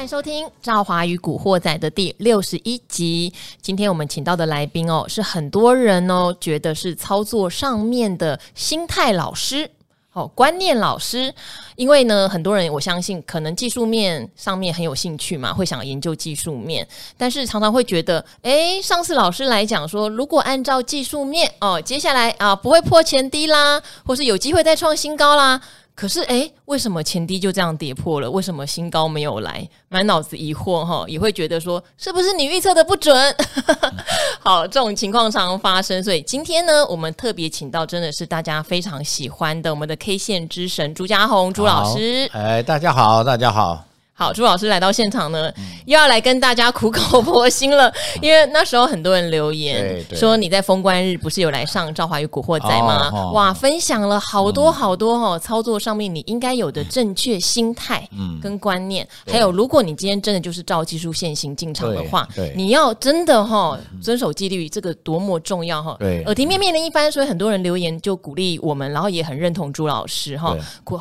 欢迎收听《赵华与古惑仔》的第六十一集。今天我们请到的来宾哦，是很多人哦觉得是操作上面的心态老师。哦，观念老师，因为呢，很多人我相信可能技术面上面很有兴趣嘛，会想研究技术面，但是常常会觉得，诶，上次老师来讲说，如果按照技术面哦，接下来啊不会破前低啦，或是有机会再创新高啦。可是，诶，为什么前低就这样跌破了？为什么新高没有来？满脑子疑惑哈，也会觉得说，是不是你预测的不准？好，这种情况常发生，所以今天呢，我们特别请到真的是大家非常喜欢的我们的 K 线之神朱家宏朱老师。哎，大家好，大家好。好，朱老师来到现场呢，又要来跟大家苦口婆心了。因为那时候很多人留言说你在封关日不是有来上《赵华与古惑仔》吗？哇，分享了好多好多哈，操作上面你应该有的正确心态跟观念，还有如果你今天真的就是照技术线行进场的话，你要真的哈遵守纪律，这个多么重要哈。耳提面面的一番，所以很多人留言就鼓励我们，然后也很认同朱老师哈。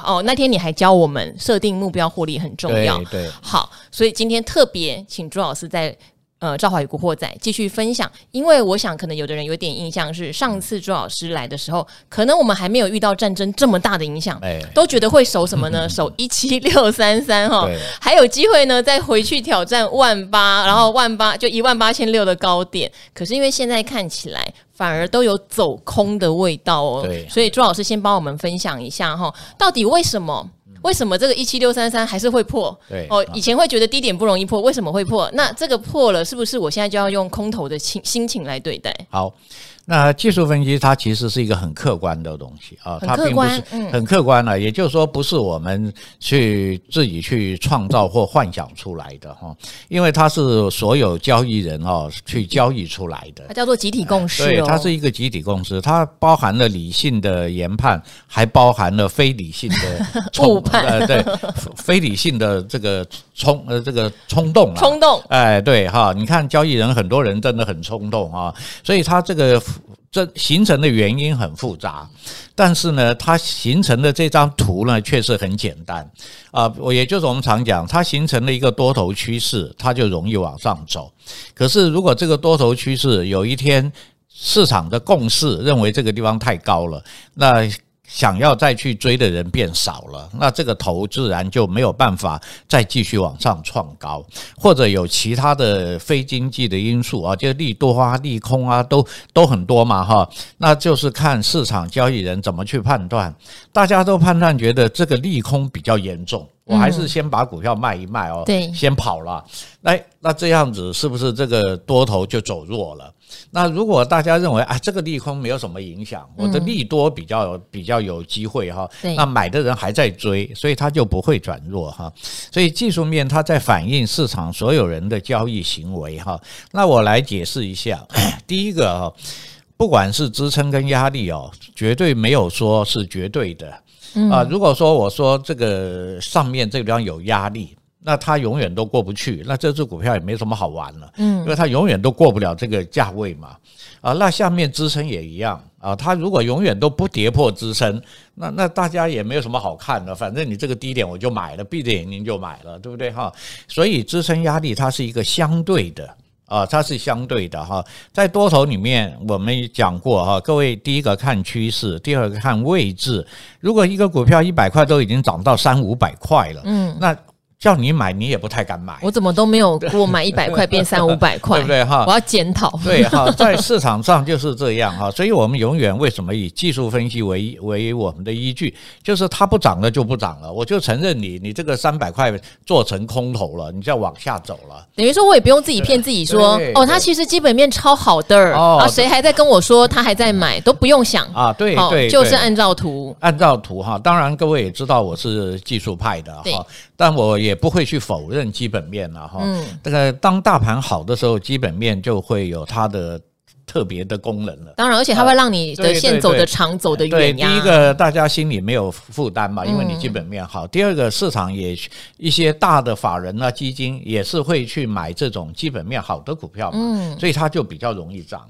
哦，那天你还教我们设定目标获利很重要。对，好，所以今天特别请朱老师在呃《赵华与古惑仔》继续分享，因为我想可能有的人有点印象是上次朱老师来的时候，可能我们还没有遇到战争这么大的影响，哎，都觉得会守什么呢？守一七六三三哈，还有机会呢再回去挑战万八，然后万八就一万八千六的高点，可是因为现在看起来反而都有走空的味道哦，对，所以朱老师先帮我们分享一下哈，到底为什么？为什么这个一七六三三还是会破？对哦，以前会觉得低点不容易破，为什么会破？那这个破了，是不是我现在就要用空头的情心情来对待？好。那技术分析它其实是一个很客观的东西啊，它并不是很客观了，也就是说不是我们去自己去创造或幻想出来的哈，因为它是所有交易人哦去交易出来的，它叫做集体共识，对，它是一个集体共识，它包含了理性的研判，还包含了非理性的 误判，呃，对，非理性的这个冲呃这个冲动，冲动，哎，对哈，你看交易人很多人真的很冲动啊，所以他这个。这形成的原因很复杂，但是呢，它形成的这张图呢，确实很简单啊。我也就是我们常讲，它形成了一个多头趋势，它就容易往上走。可是，如果这个多头趋势有一天市场的共识认为这个地方太高了，那想要再去追的人变少了，那这个头自然就没有办法再继续往上创高，或者有其他的非经济的因素啊，就利多啊、利空啊，都都很多嘛，哈，那就是看市场交易人怎么去判断，大家都判断觉得这个利空比较严重。我还是先把股票卖一卖哦，对，先跑了。那那这样子是不是这个多头就走弱了？那如果大家认为啊，这个利空没有什么影响，我的利多比较比较有机会哈，那买的人还在追，所以它就不会转弱哈。所以技术面它在反映市场所有人的交易行为哈。那我来解释一下，第一个哈，不管是支撑跟压力哦，绝对没有说是绝对的。啊，如果说我说这个上面这个地方有压力，那它永远都过不去，那这只股票也没什么好玩了，嗯，因为它永远都过不了这个价位嘛。啊，那下面支撑也一样啊，它如果永远都不跌破支撑，那那大家也没有什么好看的，反正你这个低点我就买了，闭着眼睛就买了，对不对哈？所以支撑压力它是一个相对的。啊，它是相对的哈，在多头里面我们讲过哈，各位第一个看趋势，第二个看位置。如果一个股票一百块都已经涨到三五百块了，嗯，那。叫你买，你也不太敢买。我怎么都没有过买一百块变三五百块，对不对哈？我要检讨。对哈，在市场上就是这样哈，所以我们永远为什么以技术分析为为我们的依据？就是它不涨了就不涨了，我就承认你你这个三百块做成空头了，你就要往下走了。等于说我也不用自己骗自己说哦，它其实基本面超好的啊，谁还在跟我说他还在买都不用想啊，对对，就是按照图按照图哈。当然各位也知道我是技术派的哈，但我也。不会去否认基本面了哈，这个当大盘好的时候，基本面就会有它的特别的功能了。当然，而且它会让你的线走得长，走得远。对，第一个大家心里没有负担嘛，因为你基本面好。第二个市场也一些大的法人啊基金也是会去买这种基本面好的股票嘛，所以它就比较容易涨。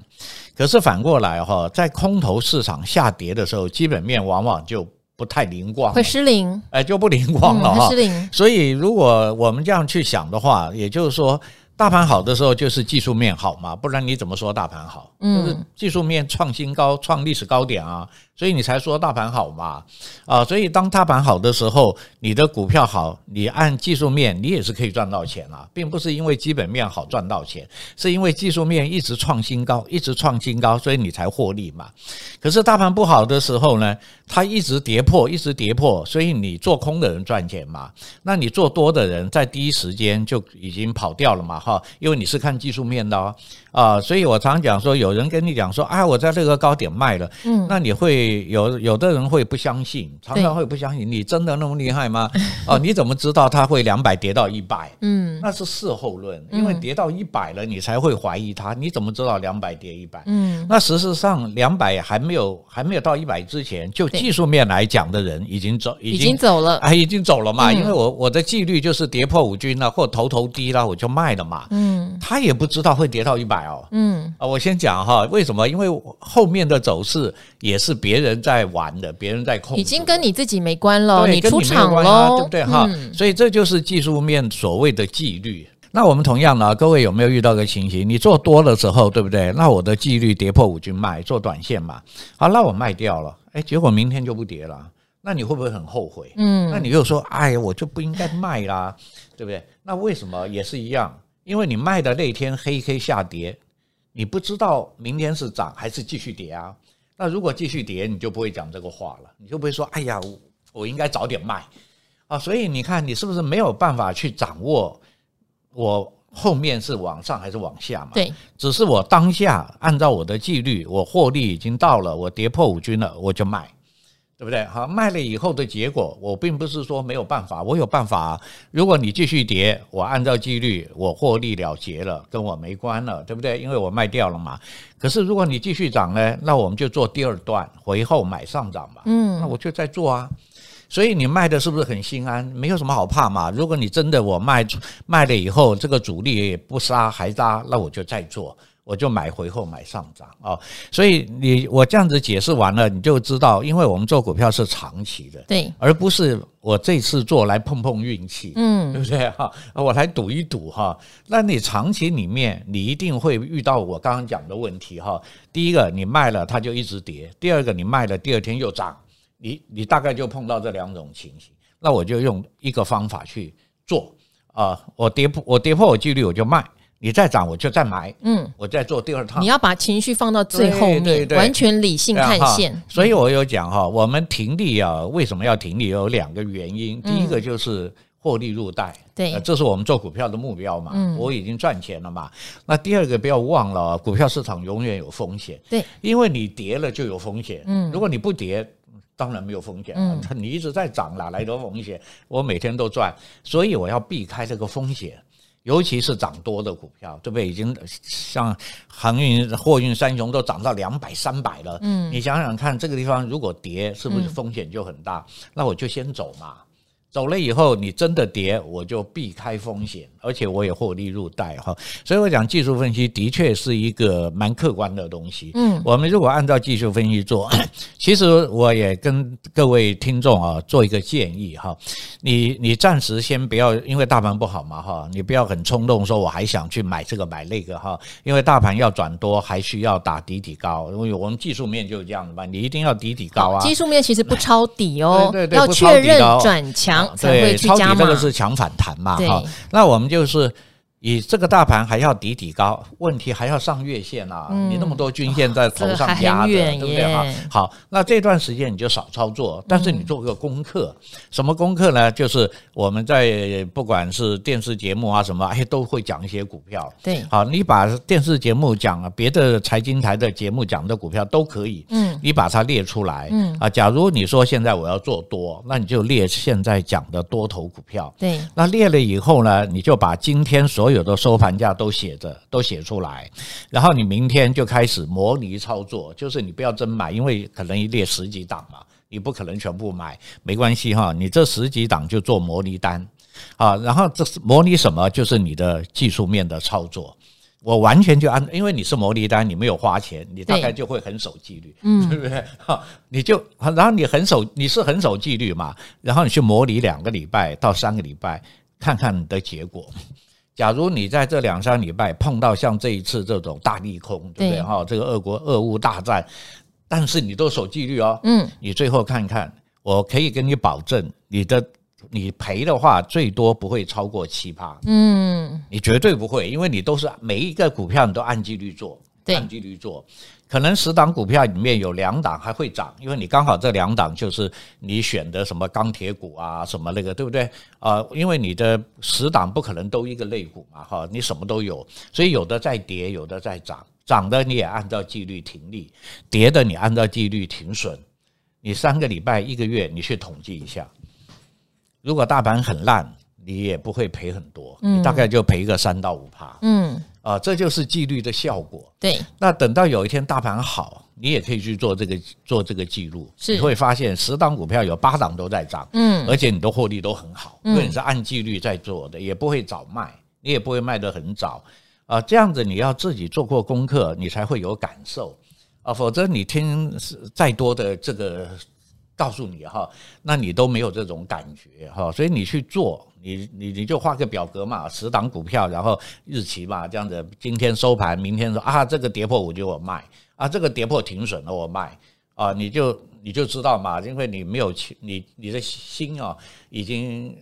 可是反过来哈，在空头市场下跌的时候，基本面往往就不太灵光，会失灵，哎，就不灵光了哈。嗯、失灵。所以如果我们这样去想的话，也就是说。大盘好的时候就是技术面好嘛，不然你怎么说大盘好？就是技术面创新高、创历史高点啊，所以你才说大盘好嘛。啊，所以当大盘好的时候，你的股票好，你按技术面你也是可以赚到钱啊，并不是因为基本面好赚到钱，是因为技术面一直创新高，一直创新高，所以你才获利嘛。可是大盘不好的时候呢，它一直跌破，一直跌破，所以你做空的人赚钱嘛，那你做多的人在第一时间就已经跑掉了嘛。哈，因为你是看技术面的哦，啊，所以我常讲说，有人跟你讲说，啊，我在这个高点卖了，嗯，那你会有有的人会不相信，常常会不相信，你真的那么厉害吗？哦，你怎么知道它会两百跌到一百？嗯，那是事后论，因为跌到一百了，你才会怀疑它，你怎么知道两百跌一百？嗯，那事实上两百还没有还没有到一百之前，就技术面来讲的人已经走，已经走了，哎，已经走了嘛，因为我我的纪律就是跌破五均了，或头头低了，我就卖了嘛。嗯，他也不知道会跌到一百哦。嗯啊，我先讲哈，为什么？因为后面的走势也是别人在玩的，别人在控，已经跟你自己没关了，你出场了，对不对哈？所以这就是技术面所谓的纪律。那我们同样呢，各位有没有遇到个情形？你做多的时候，对不对？那我的纪律跌破五均卖，做短线嘛。好，那我卖掉了，哎，结果明天就不跌了，那你会不会很后悔？嗯，那你又说，哎呀，我就不应该卖啦，对不对？那为什么也是一样？因为你卖的那天黑黑下跌，你不知道明天是涨还是继续跌啊？那如果继续跌，你就不会讲这个话了，你就不会说：“哎呀，我我应该早点卖啊！”所以你看，你是不是没有办法去掌握我后面是往上还是往下嘛？对，只是我当下按照我的纪律，我获利已经到了，我跌破五均了，我就卖。对不对？好，卖了以后的结果，我并不是说没有办法，我有办法。如果你继续跌，我按照纪律，我获利了结了，跟我没关了，对不对？因为我卖掉了嘛。可是如果你继续涨呢，那我们就做第二段回后买上涨嘛。嗯，那我就在做啊。所以你卖的是不是很心安？没有什么好怕嘛。如果你真的我卖卖了以后，这个主力也不杀还杀，那我就再做。我就买回后买上涨啊，所以你我这样子解释完了，你就知道，因为我们做股票是长期的，对，而不是我这次做来碰碰运气，嗯，对不对哈？我来赌一赌哈。那你长期里面，你一定会遇到我刚刚讲的问题哈。第一个，你卖了它就一直跌；第二个，你卖了第二天又涨，你你大概就碰到这两种情形。那我就用一个方法去做啊，我跌破我跌破我纪律我就卖。你再涨，我就再买。嗯，我再做第二套。你要把情绪放到最后面，对对对，完全理性看线。所以我有讲哈，我们停利啊，为什么要停利？有两个原因。第一个就是获利入袋，对，这是我们做股票的目标嘛。嗯，我已经赚钱了嘛。那第二个不要忘了，股票市场永远有风险。对，因为你跌了就有风险。嗯，如果你不跌，当然没有风险。嗯，你一直在涨，哪来的风险？我每天都赚，所以我要避开这个风险。尤其是涨多的股票，对不对？已经像航运、货运三雄都涨到两百、三百了。嗯，你想想看，这个地方如果跌，是不是风险就很大？那我就先走嘛。走了以后，你真的跌，我就避开风险，而且我也获利入袋哈。所以我讲技术分析的确是一个蛮客观的东西。嗯，我们如果按照技术分析做，其实我也跟各位听众啊做一个建议哈。你你暂时先不要，因为大盘不好嘛哈，你不要很冲动说我还想去买这个买那个哈。因为大盘要转多，还需要打底底高。因为我们技术面就是这样的嘛，你一定要底底高啊。技术面其实不抄底哦，对对对，要确认转强。对，抄底这个是强反弹嘛，哈，那我们就是。以这个大盘还要底底高，问题还要上月线啊！你那么多均线在头上压着，对不对哈？好，那这段时间你就少操作，但是你做个功课，什么功课呢？就是我们在不管是电视节目啊什么，哎，都会讲一些股票。对，好，你把电视节目讲别的财经台的节目讲的股票都可以，嗯，你把它列出来，嗯啊，假如你说现在我要做多，那你就列现在讲的多头股票。对，那列了以后呢，你就把今天所有的收盘价都写着，都写出来，然后你明天就开始模拟操作，就是你不要真买，因为可能一列十几档嘛，你不可能全部买，没关系哈，你这十几档就做模拟单啊，然后这是模拟什么？就是你的技术面的操作。我完全就按，因为你是模拟单，你没有花钱，你大概就会很守纪律，嗯，对不对？哈，你就然后你很守，你是很守纪律嘛，然后你去模拟两个礼拜到三个礼拜，看看你的结果。假如你在这两三礼拜碰到像这一次这种大利空，对不对？哈，这个俄国俄乌大战，但是你都守纪律哦，嗯，你最后看看，我可以跟你保证，你的。你赔的话，最多不会超过七趴，嗯，你绝对不会，因为你都是每一个股票你都按纪律做，对，按纪律做，可能十档股票里面有两档还会涨，因为你刚好这两档就是你选的什么钢铁股啊，什么那个，对不对？啊，因为你的十档不可能都一个类股嘛，哈，你什么都有，所以有的在跌，有的在涨，涨的你也按照纪律停利，跌的你按照纪律停损，你三个礼拜一个月你去统计一下。如果大盘很烂，你也不会赔很多，你大概就赔个三到五趴。嗯，啊，这就是纪律的效果。对，那等到有一天大盘好，你也可以去做这个做这个记录，你会发现十档股票有八档都在涨，嗯，而且你的获利都很好，因为你是按纪律在做的，也不会早卖，你也不会卖得很早，啊，这样子你要自己做过功课，你才会有感受，啊，否则你听再多的这个。告诉你哈，那你都没有这种感觉哈，所以你去做，你你你就画个表格嘛，十档股票，然后日期嘛，这样子，今天收盘，明天说啊，这个跌破我就我卖啊，这个跌破停损了我卖啊，你就你就知道嘛，因为你没有你你的心啊已经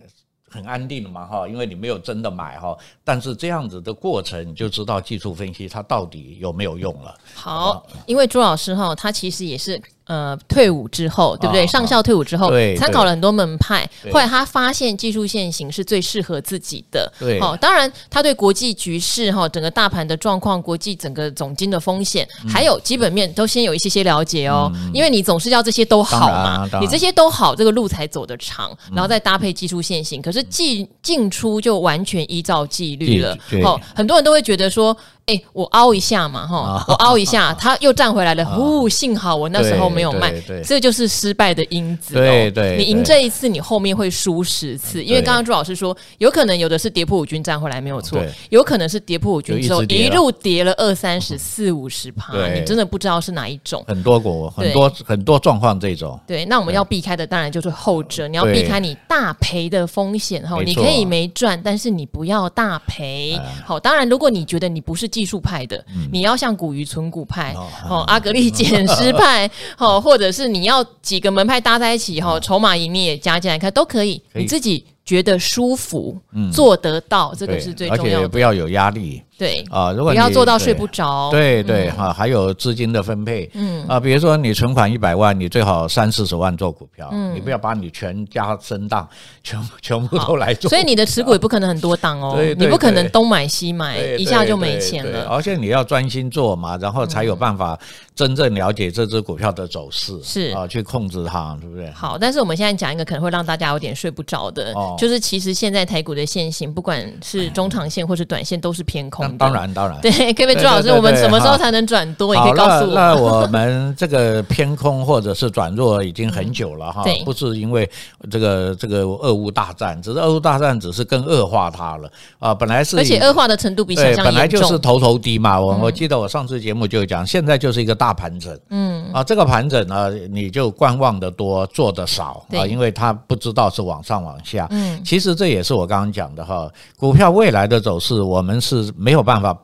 很安定了嘛哈，因为你没有真的买哈，但是这样子的过程你就知道技术分析它到底有没有用了。好，因为朱老师哈，他其实也是。呃，退伍之后，对不对？上校退伍之后，参考了很多门派，后来他发现技术线型是最适合自己的。对，哦，当然他对国际局势哈，整个大盘的状况、国际整个总经的风险，还有基本面都先有一些些了解哦。因为你总是要这些都好嘛，你这些都好，这个路才走得长，然后再搭配技术线型。可是进进出就完全依照纪律了。好，很多人都会觉得说。哎、欸，我凹一下嘛，哈，我凹一下，它又站回来了。呼，幸好我那时候没有卖，这就是失败的因子。对对，你赢这一次，你后面会输十次。因为刚刚朱老师说，有可能有的是跌破五均站回来没有错，有可能是跌破五均之后一路跌了二三十、四五十趴，你真的不知道是哪一种。很多股，很多很多状况这种。对，那我们要避开的当然就是后者，你要避开你大赔的风险哈。你可以没赚，但是你不要大赔。好，当然如果你觉得你不是。技术派的，你要像古鱼存股派，哦，阿格力减湿派，哦，或者是你要几个门派搭在一起，哈，筹码盈利也加进来看都可以，你自己觉得舒服，做得到，这个是最重要的，而且不要有压力。对啊，如果你不要做到睡不着，对对哈，还有资金的分配，嗯。啊，比如说你存款一百万，你最好三四十万做股票，嗯，你不要把你全家身档 全全部都来做，所以你的持股也不可能很多档哦，你不可能东买西买，一下就没钱了，而且你要专心做嘛，然后才有办法真正了解这只股票的走势，是。啊，去控制它，对不对？好，但是我们现在讲一个可能会让大家有点睡不着的，就是其实现在台股的线型，不管是中长线或是短线，都是偏空。当然，当然，对，可不可以朱老师，我们什么时候才能转多？也可以告诉我。那我们这个偏空或者是转弱已经很久了哈，不是因为这个这个俄乌大战，只是俄乌大战只是更恶化它了啊。本来是而且恶化的程度比想象本来就是头头低嘛。我我记得我上次节目就讲，现在就是一个大盘整，嗯啊，这个盘整呢，你就观望的多，做的少啊，因为他不知道是往上往下。嗯，其实这也是我刚刚讲的哈，股票未来的走势，我们是没有办法。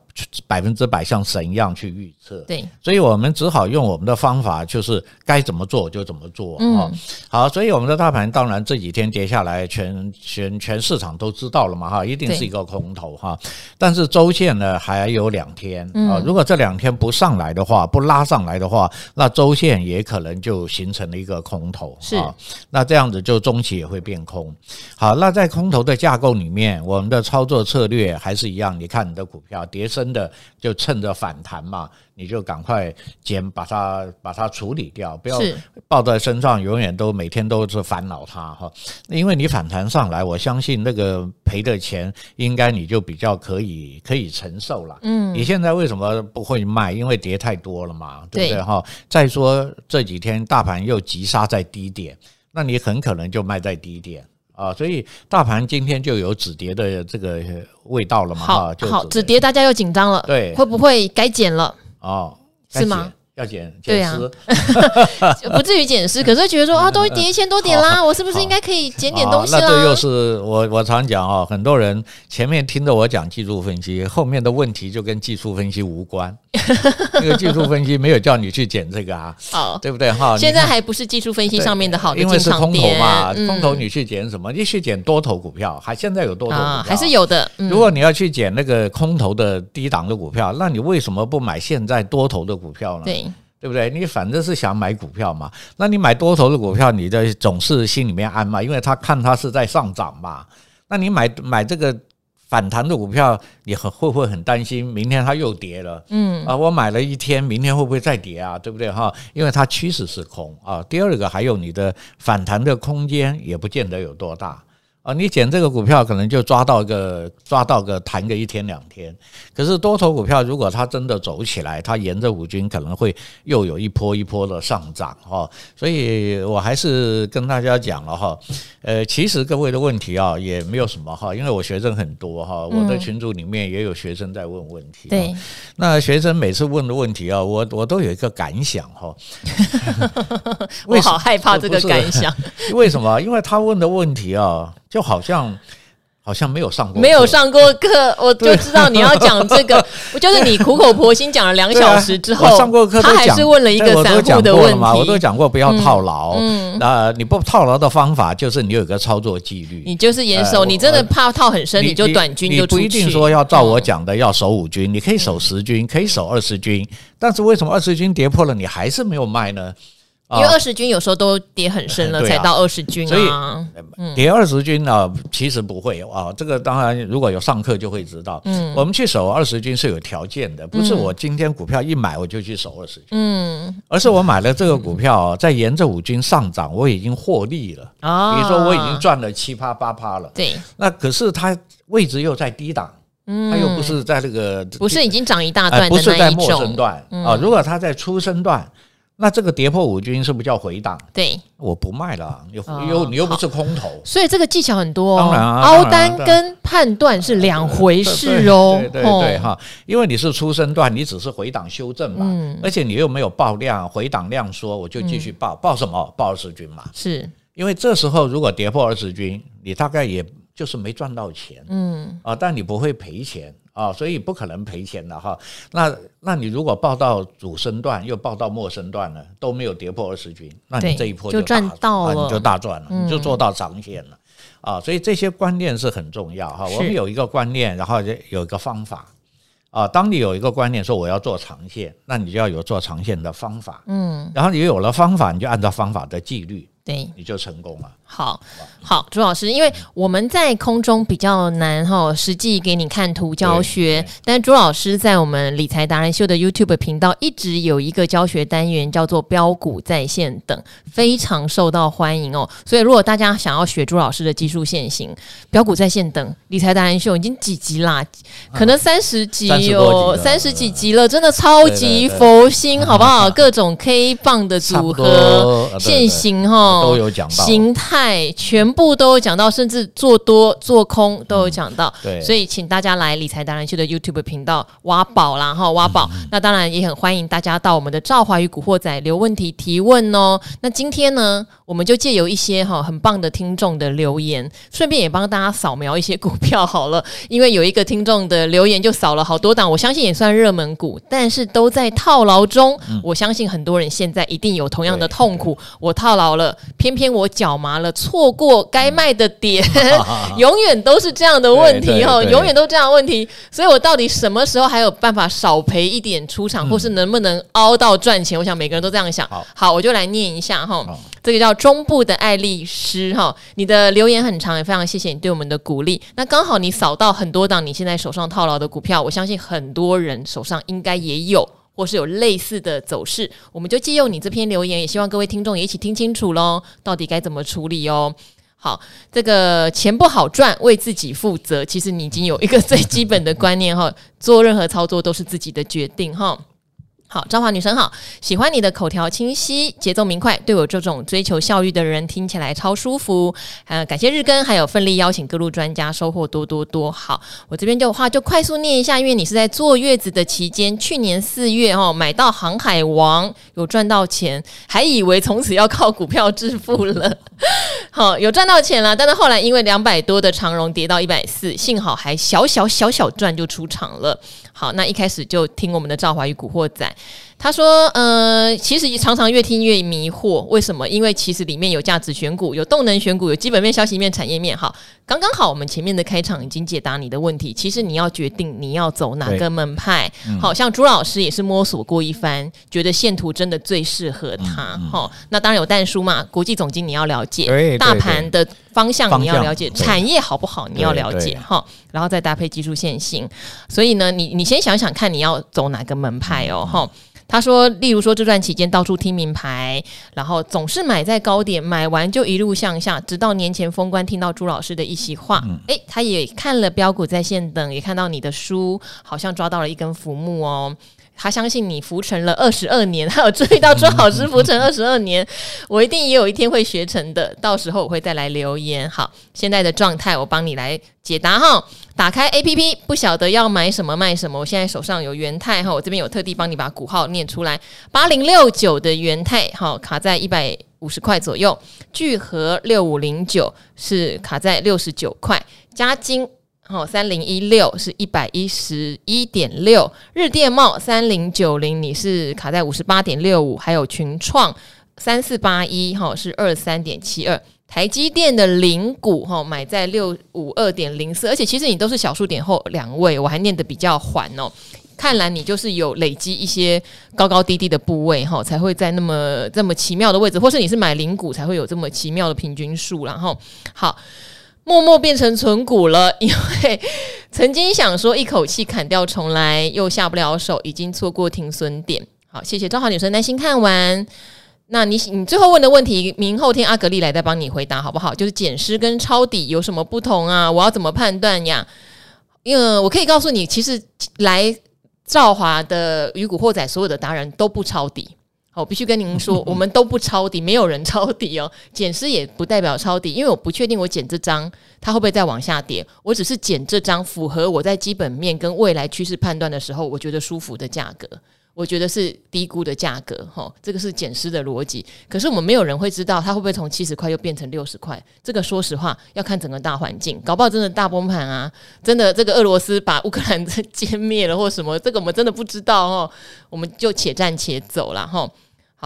百分之百像神一样去预测，对，所以我们只好用我们的方法，就是该怎么做就怎么做。嗯，好，所以我们的大盘当然这几天跌下来，全全全市场都知道了嘛，哈，一定是一个空头哈。但是周线呢还有两天啊，如果这两天不上来的话，不拉上来的话，那周线也可能就形成了一个空头。是，那这样子就中期也会变空。好，那在空头的架构里面，我们的操作策略还是一样。你看你的股票跌深。真的就趁着反弹嘛，你就赶快减，把它把它处理掉，不要抱在身上，永远都每天都是烦恼它哈。因为你反弹上来，我相信那个赔的钱应该你就比较可以可以承受了。嗯，你现在为什么不会卖？因为跌太多了嘛，对不对哈？再说这几天大盘又急杀在低点，那你很可能就卖在低点。啊，所以大盘今天就有止跌的这个味道了嘛？好，好，止跌大家又紧张了，对，会不会该减了？哦，是吗？要减，对呀、啊，不至于减失，可是觉得说啊，都跌一千多点啦，我是不是应该可以减点东西啦？那这又是我我常讲啊，很多人前面听着我讲技术分析，后面的问题就跟技术分析无关。那个技术分析没有叫你去减这个啊，好，对不对哈？现在还不是技术分析上面的好的，因为是空头嘛，空头你去减什么？你去减多头股票，还现在有多头股票还是有的。如果你要去减那个空头的低档的股票，那你为什么不买现在多头的股票呢？对。对不对？你反正是想买股票嘛，那你买多头的股票，你的总是心里面安嘛，因为他看它是在上涨嘛。那你买买这个反弹的股票，你很会不会很担心明天它又跌了？嗯啊，我买了一天，明天会不会再跌啊？对不对哈？因为它趋势是空啊。第二个还有你的反弹的空间也不见得有多大。啊，你捡这个股票可能就抓到个抓到个弹个一天两天，可是多头股票如果它真的走起来，它沿着五均可能会又有一波一波的上涨哈，所以我还是跟大家讲了哈，呃，其实各位的问题啊也没有什么哈，因为我学生很多哈，我的群组里面也有学生在问问题，对，那学生每次问的问题啊，我我都有一个感想哈，我好害怕这个感想，为什么？因为他问的问题啊。就好像好像没有上过，没有上过课，我就知道你要讲这个。我就是你苦口婆心讲了两小时之后，上过课，他还是问了一个散户的问题。我都讲过不要套牢。嗯，那你不套牢的方法就是你有一个操作纪律，你就是严守。你真的怕套很深，你就短均就出去。你不一定说要照我讲的要守五均，你可以守十军，可以守二十军。但是为什么二十军跌破了你还是没有卖呢？因为二十均有时候都跌很深了，才到二十均啊。所以跌二十均呢，其实不会啊。这个当然如果有上课就会知道。嗯，我们去守二十均是有条件的，不是我今天股票一买我就去守二十均。嗯，而是我买了这个股票，在沿着五均上涨，我已经获利了。啊，比如说我已经赚了七趴八趴了。对，那可是它位置又在低档，嗯，它又不是在这个，不是已经涨一大段不是在末生段啊。如果它在初生段。那这个跌破五均是不是叫回档？对，我不卖了，又又你又不是空头，所以这个技巧很多。当然啊，凹单跟判断是两回事哦。对对对哈，因为你是出生段，你只是回档修正嘛，而且你又没有爆量，回档量缩，我就继续报报什么？爆二十均嘛。是因为这时候如果跌破二十均，你大概也就是没赚到钱，嗯啊，但你不会赔钱。啊、哦，所以不可能赔钱的哈。那那你如果报到主升段，又报到末升段了，都没有跌破二十均，那你这一波就赚到了，你就大赚了，嗯、你就做到长线了。啊，所以这些观念是很重要哈。我们有一个观念，然后有一个方法。啊，当你有一个观念说我要做长线，那你就要有做长线的方法。嗯，然后你有了方法，你就按照方法的纪律，对，你就成功了。好好，朱老师，因为我们在空中比较难哈，实际给你看图教学。但朱老师在我们理财达人秀的 YouTube 频道一直有一个教学单元，叫做标股在线等，非常受到欢迎哦。所以如果大家想要学朱老师的技术线型，标股在线等，理财达人秀已经几集啦？可能三十集哦，三十几集了，真的超级佛心，好不好？各种 K 棒的组合、线型哈都有讲到形态。全部都有讲到，甚至做多做空都有讲到。对，所以请大家来理财达人秀的 YouTube 频道挖宝啦，哈，挖宝。那当然也很欢迎大家到我们的赵华与古惑仔留问题提问哦。那今天呢，我们就借由一些哈很棒的听众的留言，顺便也帮大家扫描一些股票好了。因为有一个听众的留言就扫了好多档，我相信也算热门股，但是都在套牢中。我相信很多人现在一定有同样的痛苦，我套牢了，偏偏我脚麻了。错过该卖的点，永远都是这样的问题哈，永远都这样的问题。所以我到底什么时候还有办法少赔一点出场，或是能不能凹到赚钱？我想每个人都这样想。好，我就来念一下哈，这个叫中部的爱丽丝哈，你的留言很长，也非常谢谢你对我们的鼓励。那刚好你扫到很多档你现在手上套牢的股票，我相信很多人手上应该也有。或是有类似的走势，我们就借用你这篇留言，也希望各位听众也一起听清楚喽，到底该怎么处理哦。好，这个钱不好赚，为自己负责。其实你已经有一个最基本的观念哈，做任何操作都是自己的决定哈。好，昭华女神好，喜欢你的口条清晰，节奏明快，对我这种追求效率的人听起来超舒服。呃，感谢日更，还有奋力邀请各路专家，收获多多多。好，我这边就话就快速念一下，因为你是在坐月子的期间，去年四月哦买到航海王，有赚到钱，还以为从此要靠股票致富了。好，有赚到钱了，但是后来因为两百多的长荣跌到一百四，幸好还小小小小赚就出场了。好，那一开始就听我们的赵华与古惑仔。他说：“呃，其实常常越听越迷惑，为什么？因为其实里面有价值选股，有动能选股，有基本面、消息面、产业面。好，刚刚好，我们前面的开场已经解答你的问题。其实你要决定你要走哪个门派。嗯、好像朱老师也是摸索过一番，觉得线图真的最适合他。嗯嗯、那当然有但书嘛，国际总经你要了解，大盘的方向你要了解，产业好不好你要了解。哈，然后再搭配技术线性。所以呢，你你先想想看你要走哪个门派哦。哈、嗯。”他说：“例如说这段期间到处听名牌，然后总是买在高点，买完就一路向下，直到年前封关听到朱老师的一席话，诶、嗯，他也看了标股在线等，也看到你的书，好像抓到了一根浮木哦。”他相信你浮沉了二十二年，还有注意到周老师浮沉二十二年，我一定也有一天会学成的。到时候我会再来留言。好，现在的状态我帮你来解答哈。打开 APP，不晓得要买什么卖什么。我现在手上有元泰哈，我这边有特地帮你把股号念出来，八零六九的元泰哈，卡在一百五十块左右。聚合六五零九是卡在六十九块，嘉金。好，三零一六是一百一十一点六，日电贸三零九零你是卡在五十八点六五，还有群创三四八一哈是二三点七二，台积电的零股哈买在六五二点零四，而且其实你都是小数点后两位，我还念得比较缓哦，看来你就是有累积一些高高低低的部位哈，才会在那么这么奇妙的位置，或是你是买零股才会有这么奇妙的平均数，然后好。默默变成存股了，因为曾经想说一口气砍掉重来，又下不了手，已经错过停损点。好，谢谢赵好女生耐心看完。那你你最后问的问题，明后天阿格丽来再帮你回答好不好？就是捡尸跟抄底有什么不同啊？我要怎么判断呀？因为我可以告诉你，其实来赵华的鱼骨惑仔所有的达人都不抄底。我必须跟您说，我们都不抄底，没有人抄底哦。捡尸也不代表抄底，因为我不确定我减这张它会不会再往下跌。我只是减这张符合我在基本面跟未来趋势判断的时候，我觉得舒服的价格，我觉得是低估的价格。哈，这个是捡尸的逻辑。可是我们没有人会知道它会不会从七十块又变成六十块。这个说实话要看整个大环境，搞不好真的大崩盘啊！真的这个俄罗斯把乌克兰 歼灭了或什么，这个我们真的不知道哦。我们就且战且走了哈。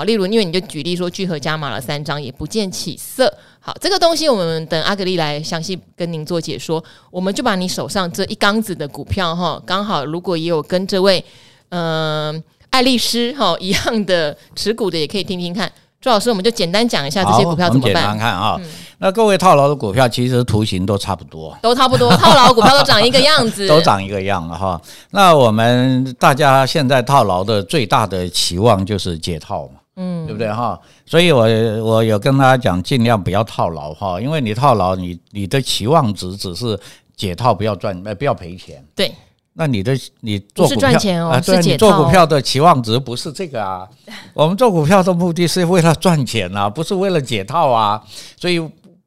好，例如，因为你就举例说，聚合加码了三张，也不见起色。好，这个东西我们等阿格丽来详细跟您做解说。我们就把你手上这一缸子的股票哈，刚好如果也有跟这位嗯、呃、爱丽丝哈一样的持股的，也可以听听看。朱老师，我们就简单讲一下这些股票怎么办？简单看啊。嗯、那各位套牢的股票，其实图形都差不多，都差不多。套牢的股票都长一个样子，都长一个样了哈。那我们大家现在套牢的最大的期望就是解套嘛。嗯，对不对哈？所以我我有跟大家讲，尽量不要套牢哈，因为你套牢，你你的期望值只是解套，不要赚，呃，不要赔钱。对，那你的你做股票啊，对，你做股票的期望值不是这个啊。我们做股票的目的是为了赚钱啊，不是为了解套啊。所以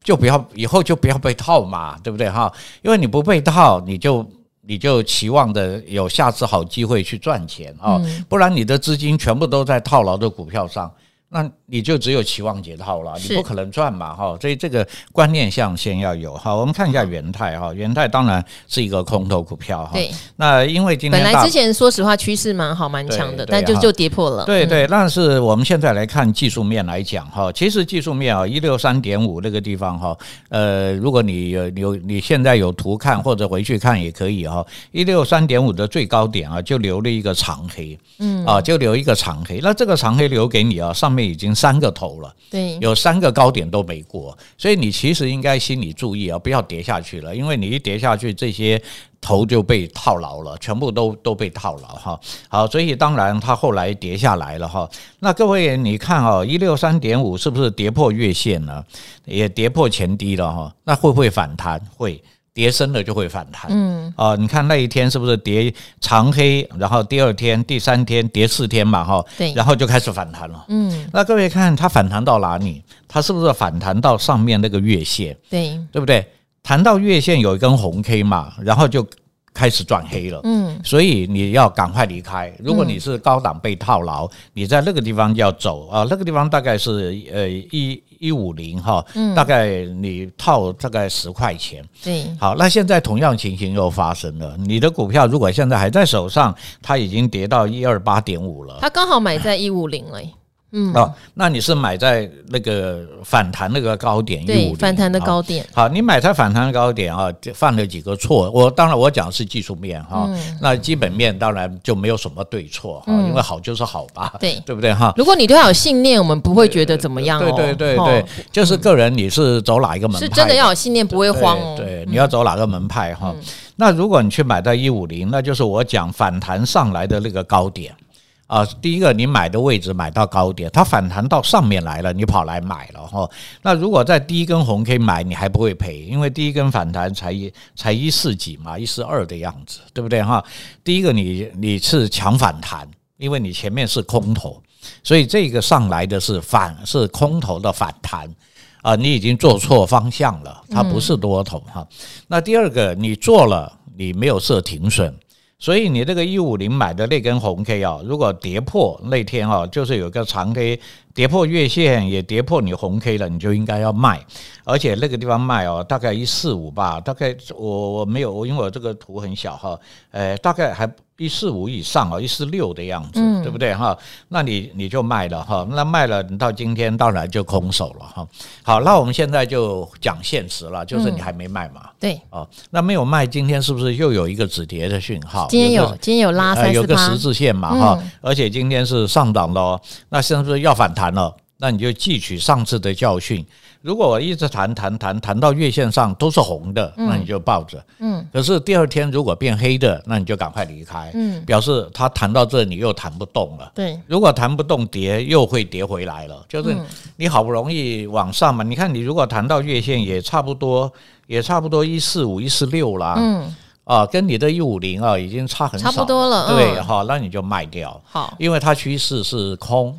就不要以后就不要被套嘛，对不对哈？因为你不被套，你就。你就期望的有下次好机会去赚钱啊，不然你的资金全部都在套牢的股票上。那你就只有期望解套了，你不可能赚嘛哈，所以这个观念上先要有哈。我们看一下元泰哈，元泰当然是一个空头股票哈。对。那因为今天本来之前说实话趋势蛮好蛮强的，但就就跌破了。对对，但是我们现在来看技术面来讲哈，其实技术面啊一六三点五那个地方哈，呃，如果你有有你现在有图看或者回去看也可以哈，一六三点五的最高点啊就留了一个长黑，嗯啊就留一个长黑，那这个长黑留给你啊上面。已经三个头了，对，有三个高点都没过，所以你其实应该心里注意啊，不要跌下去了，因为你一跌下去，这些头就被套牢了，全部都都被套牢哈。好，所以当然它后来跌下来了哈。那各位你看啊，一六三点五是不是跌破月线了？也跌破前低了哈。那会不会反弹？会。跌深了就会反弹。嗯，啊，你看那一天是不是跌长黑，然后第二天、第三天跌四天嘛，哈，对，然后就开始反弹了。嗯，那各位看它反弹到哪里？它是不是反弹到上面那个月线？对，对不对？弹到月线有一根红 K 嘛，然后就。开始转黑了，嗯，所以你要赶快离开。如果你是高档被套牢，嗯、你在那个地方要走啊，那个地方大概是呃一一五零哈，嗯，大概你套大概十块钱，对，好，那现在同样情形又发生了，你的股票如果现在还在手上，它已经跌到一二八点五了，它刚好买在一五零了。嗯哦，那你是买在那个反弹那个高点，对，反弹的高点。好，你买在反弹的高点啊，犯了几个错。我当然我讲的是技术面哈，那基本面当然就没有什么对错哈，因为好就是好吧，对，对不对哈？如果你对它有信念，我们不会觉得怎么样。对对对对，就是个人你是走哪一个门派，是真的要有信念，不会慌哦。对，你要走哪个门派哈？那如果你去买在一五零，那就是我讲反弹上来的那个高点。啊，第一个你买的位置买到高点，它反弹到上面来了，你跑来买了哈。那如果在第一根红 K 买，你还不会赔，因为第一根反弹才一才一四几嘛，一四二的样子，对不对哈？第一个你你是抢反弹，因为你前面是空头，所以这个上来的是反是空头的反弹啊，你已经做错方向了，它不是多头哈。那第二个你做了，你没有设停损。所以你这个一五零买的那根红 K 啊，如果跌破那天啊，就是有个长 K 跌破月线，也跌破你红 K 了，你就应该要卖，而且那个地方卖哦，大概一四五吧，大概我我没有，因为我这个图很小哈，呃，大概还。一四五以上啊，一四六的样子，嗯、对不对哈？那你你就卖了哈，那卖了，你到今天当然就空手了哈。好，那我们现在就讲现实了，就是你还没卖嘛？嗯、对，哦，那没有卖，今天是不是又有一个止跌的讯号？今天有，今天有拉三四、呃、有个十字线嘛哈，嗯、而且今天是上涨的哦，那是不是要反弹了？那你就汲取上次的教训。如果我一直弹弹弹弹到月线上都是红的，那你就抱着。嗯。可是第二天如果变黑的，那你就赶快离开。嗯。表示它弹到这你又弹不动了。对。如果弹不动跌又会跌回来了，就是你好不容易往上嘛，你看你如果弹到月线也差不多，也差不多一四五一四六啦。嗯。啊，跟你的一五零啊已经差很少。差不多了。对，好，那你就卖掉。好。因为它趋势是空。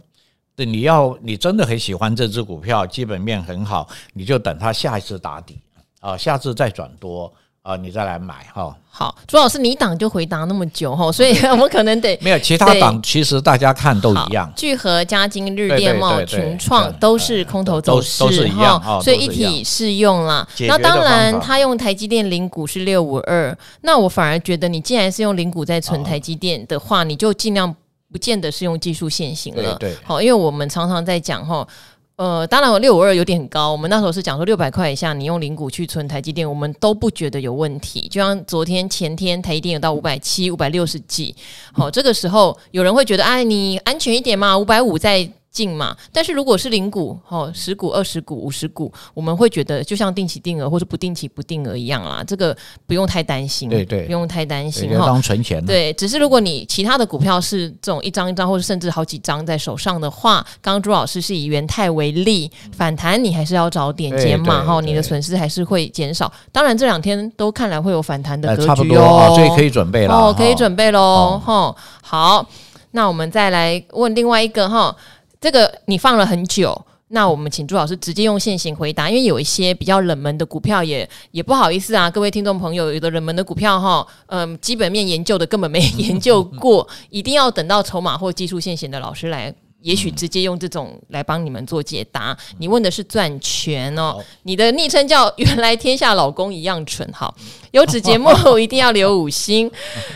对，你要你真的很喜欢这只股票，基本面很好，你就等它下一次打底啊，下次再转多啊，你再来买哈。好，朱老师，你档就回答那么久哈，所以 我可能得没有其他档，其实大家看都一样，聚合、嘉金、日电、茂、群创都是空头走势，都是一样，所以一体适用啦。那当然，他用台积电零股是六五二，那我反而觉得，你既然是用零股在存台积电的话，你就尽量。不见得是用技术限行了，对，好，因为我们常常在讲哈，呃，当然我六五二有点很高，我们那时候是讲说六百块以下，你用零股去存台积电，我们都不觉得有问题。就像昨天、前天台积电有到五百七、五百六十几，好，这个时候有人会觉得，哎，你安全一点嘛，五百五在。进嘛，但是如果是零股，哦，十股、二十股、五十股，我们会觉得就像定期定额或者不定期不定额一样啦，这个不用太担心，对对，不用太担心哈。当存钱。对，只是如果你其他的股票是这种一张一张或者甚至好几张在手上的话，刚刚朱老师是以元泰为例，反弹你还是要找点减码哈，你的损失还是会减少。当然这两天都看来会有反弹的格局哦，差不多所以可以准备了哦，可以准备喽哈。好，那我们再来问另外一个哈。这个你放了很久，那我们请朱老师直接用现行回答，因为有一些比较冷门的股票也也不好意思啊，各位听众朋友，有的冷门的股票哈，嗯，基本面研究的根本没研究过，一定要等到筹码或技术现行的老师来，也许直接用这种来帮你们做解答。你问的是赚钱哦，你的昵称叫原来天下老公一样蠢，好，优质节目 一定要留五星。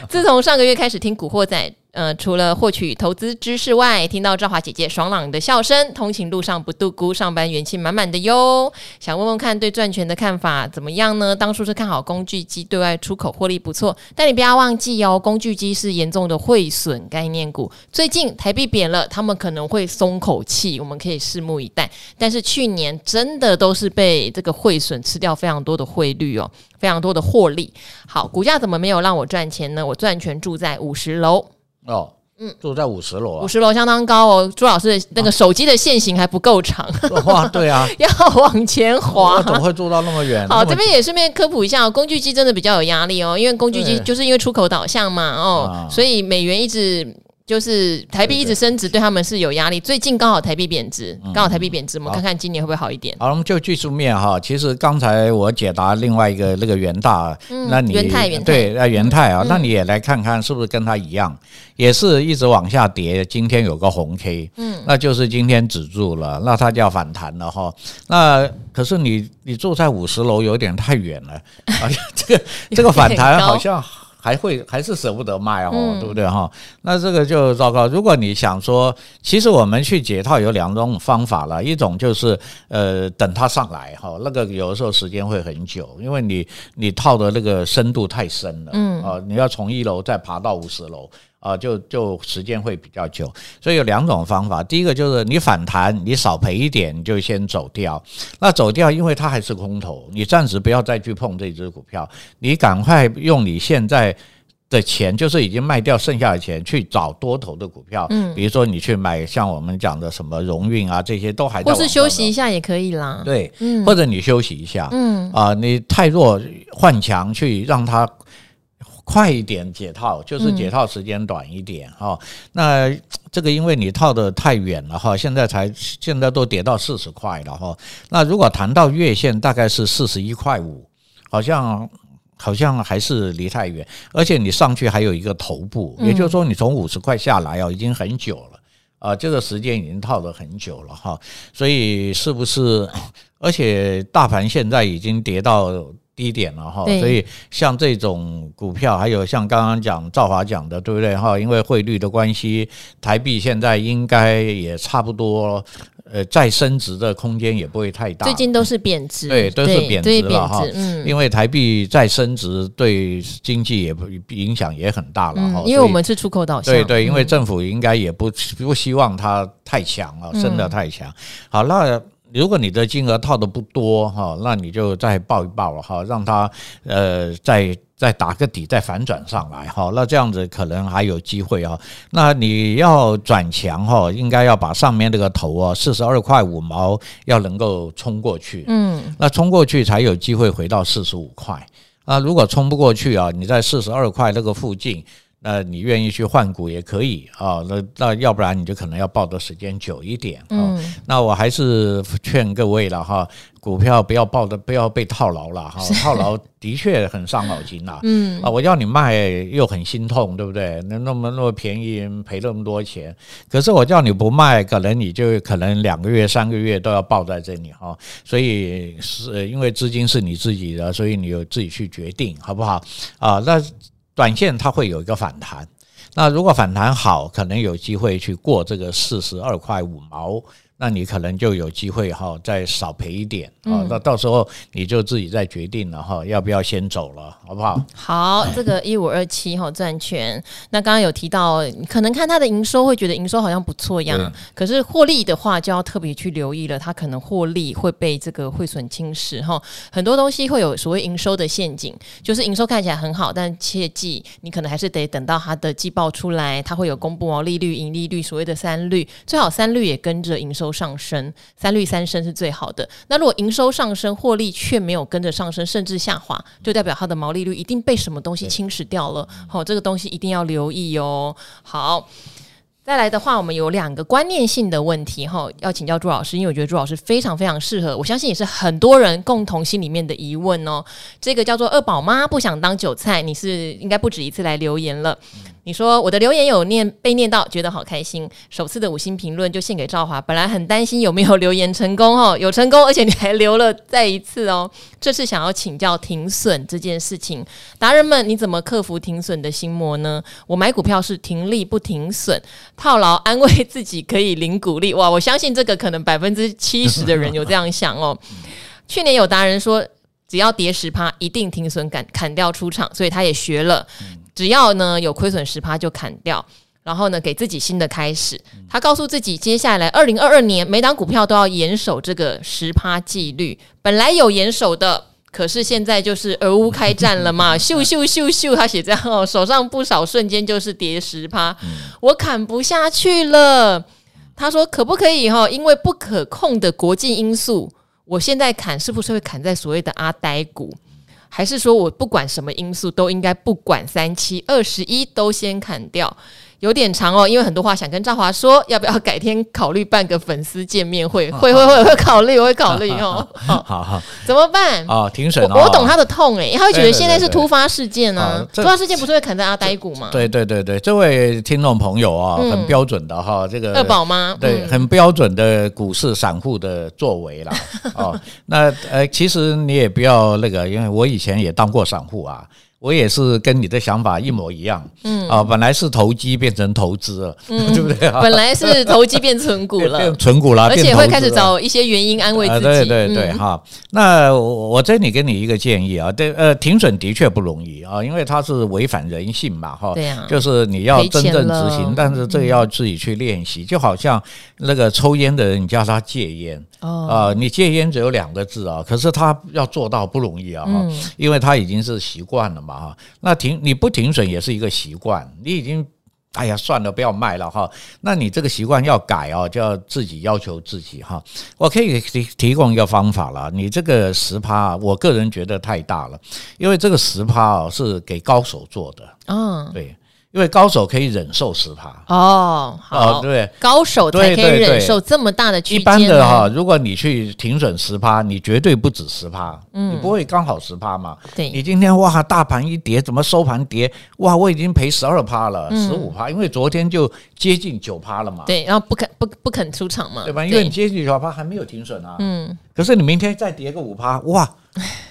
自从上个月开始听古惑仔。呃，除了获取投资知识外，听到赵华姐姐爽朗的笑声，通勤路上不度孤，上班元气满满的哟。想问问看，对赚钱的看法怎么样呢？当初是看好工具机对外出口获利不错，但你不要忘记哦，工具机是严重的汇损概念股。最近台币贬了，他们可能会松口气，我们可以拭目以待。但是去年真的都是被这个汇损吃掉非常多的汇率哦，非常多的获利。好，股价怎么没有让我赚钱呢？我赚钱住在五十楼。哦，嗯，住在五十楼啊，五十楼相当高哦。朱老师的那个手机的线型还不够长，哇，对啊，要往前滑，我怎么会住到那么远？好，这边也顺便科普一下，工具机真的比较有压力哦，因为工具机就是因为出口导向嘛，哦，所以美元一直。就是台币一直升值，对他们是有压力。最近刚好台币贬值，刚好台币贬值，我们看看今年会不会好一点。好，我们就技术面哈。其实刚才我解答另外一个那个元大，那你元泰元泰对那元泰啊，那你也来看看是不是跟它一样，也是一直往下跌。今天有个红 K，嗯，那就是今天止住了，那它就要反弹了哈。那可是你你住在五十楼有点太远了，而且这个 这个反弹好像。还会还是舍不得卖哦，嗯、对不对哈？那这个就糟糕。如果你想说，其实我们去解套有两种方法了，一种就是呃等它上来哈，那个有的时候时间会很久，因为你你套的那个深度太深了，嗯啊，你要从一楼再爬到五十楼。啊，就就时间会比较久，所以有两种方法。第一个就是你反弹，你少赔一点，你就先走掉。那走掉，因为它还是空头，你暂时不要再去碰这只股票，你赶快用你现在的钱，就是已经卖掉剩下的钱，去找多头的股票。嗯，比如说你去买像我们讲的什么荣运啊，这些都还在。或是休息一下也可以啦。对，嗯，或者你休息一下，嗯啊，你太弱换强去让它。快一点解套，就是解套时间短一点哈。嗯、那这个因为你套得太远了哈，现在才现在都跌到四十块了哈。那如果谈到月线，大概是四十一块五，好像好像还是离太远。而且你上去还有一个头部，也就是说你从五十块下来啊，已经很久了啊，这个时间已经套得很久了哈。所以是不是？而且大盘现在已经跌到。低点了哈，所以像这种股票，还有像刚刚讲赵华讲的，对不对哈？因为汇率的关系，台币现在应该也差不多，呃，再升值的空间也不会太大。最近都是贬值，对，都是贬值了哈。嗯，因为台币再升值，对经济也不影响也很大了哈。因为我们是出口导向，对对，因为政府应该也不不希望它太强了，升得太强。好，那。如果你的金额套的不多哈，那你就再抱一抱哈，让它呃再再打个底，再反转上来哈，那这样子可能还有机会啊。那你要转强哈，应该要把上面这个头啊四十二块五毛要能够冲过去，嗯，那冲过去才有机会回到四十五块。那如果冲不过去啊，你在四十二块那个附近。那你愿意去换股也可以啊，那那要不然你就可能要抱的时间久一点啊。嗯，那我还是劝各位了哈，股票不要抱的，不要被套牢了哈，套牢的确很伤脑筋呐。嗯啊，我要你卖又很心痛，对不对？那那么那么便宜赔那么多钱，可是我叫你不卖，可能你就可能两个月三个月都要抱在这里哈。所以是因为资金是你自己的，所以你有自己去决定好不好啊？那。短线它会有一个反弹，那如果反弹好，可能有机会去过这个四十二块五毛。那你可能就有机会哈，再少赔一点啊。那到时候你就自己再决定了哈，要不要先走了，好不好？好，这个一五二七哈赚钱。那刚刚有提到，可能看它的营收会觉得营收好像不错样，可是获利的话就要特别去留意了，它可能获利会被这个汇损侵蚀哈。很多东西会有所谓营收的陷阱，就是营收看起来很好，但切记你可能还是得等到它的季报出来，它会有公布毛利率、盈利率，所谓的三率，最好三率也跟着营收上升，三率三升是最好的。那如果营收上升，获利却没有跟着上升，甚至下滑，就代表它的毛利率一定被什么东西侵蚀掉了。好，这个东西一定要留意哦。好，再来的话，我们有两个观念性的问题哈，要请教朱老师，因为我觉得朱老师非常非常适合，我相信也是很多人共同心里面的疑问哦。这个叫做二宝妈不想当韭菜，你是应该不止一次来留言了。你说我的留言有念被念到，觉得好开心。首次的五星评论就献给赵华，本来很担心有没有留言成功哦，有成功，而且你还留了再一次哦。这次想要请教停损这件事情，达人们你怎么克服停损的心魔呢？我买股票是停利不停损，套牢安慰自己可以领股利。哇，我相信这个可能百分之七十的人有这样想哦。去年有达人说，只要跌十趴一定停损砍砍掉出场，所以他也学了。只要呢有亏损十趴就砍掉，然后呢给自己新的开始。他告诉自己，接下来二零二二年每档股票都要严守这个十趴纪律。本来有严守的，可是现在就是俄乌开战了嘛，咻咻咻咻，他写这样哦，手上不少瞬间就是跌十趴，嗯、我砍不下去了。他说可不可以哈？因为不可控的国际因素，我现在砍是不是会砍在所谓的阿呆股？还是说我不管什么因素都应该不管三七二十一都先砍掉？有点长哦，因为很多话想跟赵华说，要不要改天考虑办个粉丝见面会？会会会会考虑，我会考虑哦。好好，怎么办？哦，停损。我懂他的痛哎，他会觉得现在是突发事件呢。突发事件不是会砍在阿呆股吗？对对对对，这位听众朋友啊，很标准的哈，这个二宝妈？对，很标准的股市散户的作为啦。哦，那呃，其实你也不要那个，因为我以前也当过散户啊。我也是跟你的想法一模一样，嗯啊，本来是投机变成投资了，嗯、对不对？本来是投机变存股了，变存股了，而且会开始找一些原因安慰自己。对对对，哈、嗯。那我这里给你一个建议啊，对，呃，停损的确不容易啊，因为它是违反人性嘛，哈。对啊。就是你要真正执行，但是这个要自己去练习，就好像那个抽烟的人，你叫他戒烟。哦，啊，你戒烟只有两个字啊，可是他要做到不容易啊，嗯，因为他已经是习惯了嘛，哈。那停你不停损也是一个习惯，你已经，哎呀，算了，不要卖了哈。那你这个习惯要改哦，就要自己要求自己哈。我可以提提供一个方法了，你这个十趴，我个人觉得太大了，因为这个十趴哦是给高手做的，嗯，对。因为高手可以忍受十趴哦，好，对，高手才可以忍受这么大的区间。一般的哈，如果你去停损十趴，你绝对不止十趴，嗯，你不会刚好十趴嘛？对，你今天哇，大盘一跌，怎么收盘跌？哇，我已经赔十二趴了，十五趴，因为昨天就接近九趴了嘛。对，然后不肯不不肯出场嘛，对吧？因为你接近九趴还没有停损啊，嗯，可是你明天再跌个五趴，哇，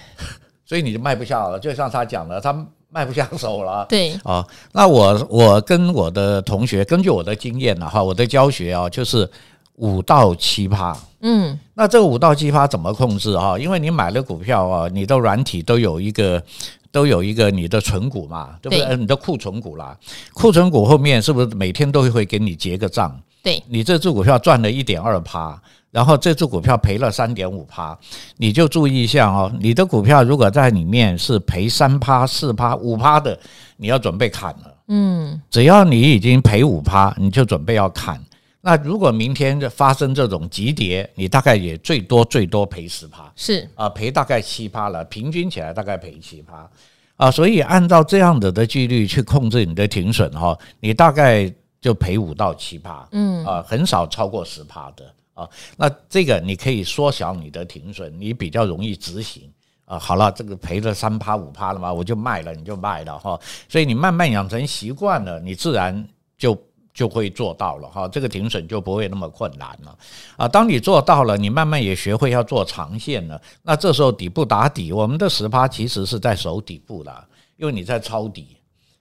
所以你就卖不下了。就像他讲的，他。卖不下手了，对啊，那我我跟我的同学，根据我的经验呢，哈，我的教学啊，就是五到七趴，嗯，那这个五到七趴怎么控制啊？因为你买了股票啊，你的软体都有一个都有一个你的存股嘛，对不对？对你的库存股啦，库存股后面是不是每天都会给你结个账？对，你这支股票赚了一点二趴。然后这只股票赔了三点五趴，你就注意一下哦。你的股票如果在里面是赔三趴、四趴、五趴的，你要准备砍了。嗯，只要你已经赔五趴，你就准备要砍。那如果明天发生这种急跌，你大概也最多最多赔十趴，是啊，赔大概七趴了，平均起来大概赔七趴啊。所以按照这样子的纪律去控制你的停损哈，你大概就赔五到七趴，嗯啊，很少超过十趴的。啊，那这个你可以缩小你的停损，你比较容易执行啊。好了，这个赔了三趴五趴了嘛，我就卖了，你就卖了哈。所以你慢慢养成习惯了，你自然就就会做到了哈。这个停损就不会那么困难了啊。当你做到了，你慢慢也学会要做长线了，那这时候底部打底，我们的十趴其实是在守底部了，因为你在抄底。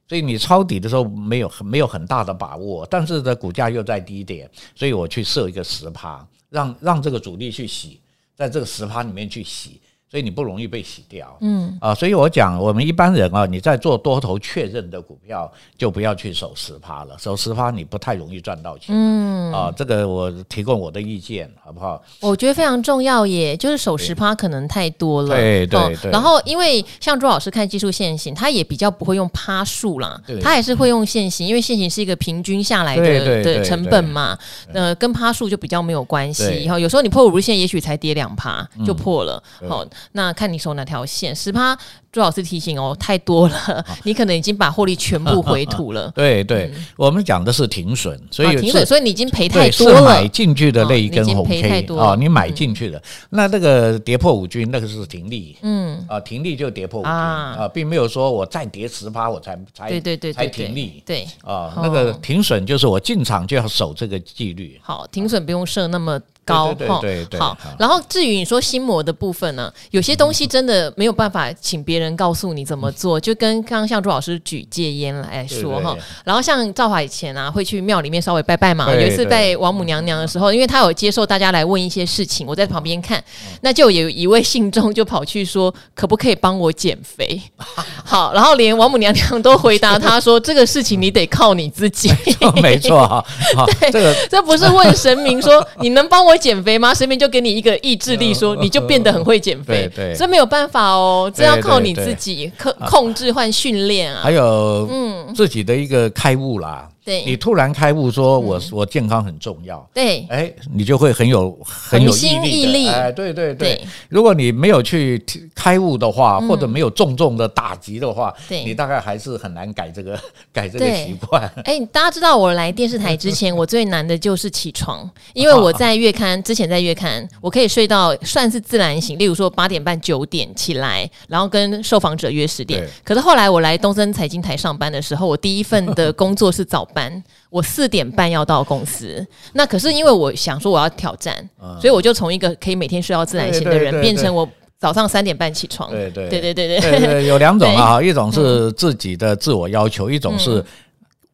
所以你抄底的时候没有没有很大的把握，但是的股价又在低点，所以我去设一个十趴，让让这个主力去洗，在这个十趴里面去洗。所以你不容易被洗掉，嗯。啊，所以我讲我们一般人啊，你在做多头确认的股票，就不要去守十趴了，守十趴你不太容易赚到钱，嗯。啊，这个我提供我的意见好不好？我觉得非常重要耶，就是守十趴可能太多了，对对对。然后因为像朱老师看技术线型，他也比较不会用趴数啦，他还是会用线型，因为线型是一个平均下来的的成本嘛，呃，跟趴数就比较没有关系。然后有时候你破五日线，也许才跌两趴就破了，好。那看你守哪条线，十趴。朱老师提醒哦，太多了，你可能已经把获利全部回吐了。对对，我们讲的是停损，所以停损，所以你已经赔太多了。是买进去的那一根红 K 啊，你买进去的，那那个跌破五均，那个是停利。嗯啊，停利就跌破五均啊，并没有说我再跌十趴我才才对对对才停利。对啊，那个停损就是我进场就要守这个纪律。好，停损不用设那么高。对对对。好，然后至于你说心魔的部分呢，有些东西真的没有办法请别人。告诉你怎么做，就跟刚刚像朱老师举戒烟来说哈，然后像赵华以前啊会去庙里面稍微拜拜嘛，有一次拜王母娘娘的时候，因为他有接受大家来问一些事情，我在旁边看，那就有一位信众就跑去说，可不可以帮我减肥？好，然后连王母娘娘都回答他说，这个事情你得靠你自己。没错哈，对，这个这不是问神明说你能帮我减肥吗？身边就给你一个意志力，说你就变得很会减肥。对，这没有办法哦，这要靠你自己控控制换训练啊。还有，嗯，自己的一个开悟啦。对，你突然开悟说我，我、嗯、我健康很重要。对，哎，你就会很有很有毅力，毅力。哎，对对对，对。如果你没有去开悟的话，嗯、或者没有重重的打击的话，对，你大概还是很难改这个 改这个习惯。哎，大家知道我来电视台之前，我最难的就是起床，因为我在月刊之前在月刊，我可以睡到算是自然醒，例如说八点半九点起来，然后跟受访者约十点。可是后来我来东森财经台上班的时候，我第一份的工作是早。班我四点半要到公司，那可是因为我想说我要挑战，嗯、所以我就从一个可以每天睡到自然醒的人，变成我早上三点半起床。对对。对对对对，对，有两种啊，一种是自己的自我要求，嗯、一种是。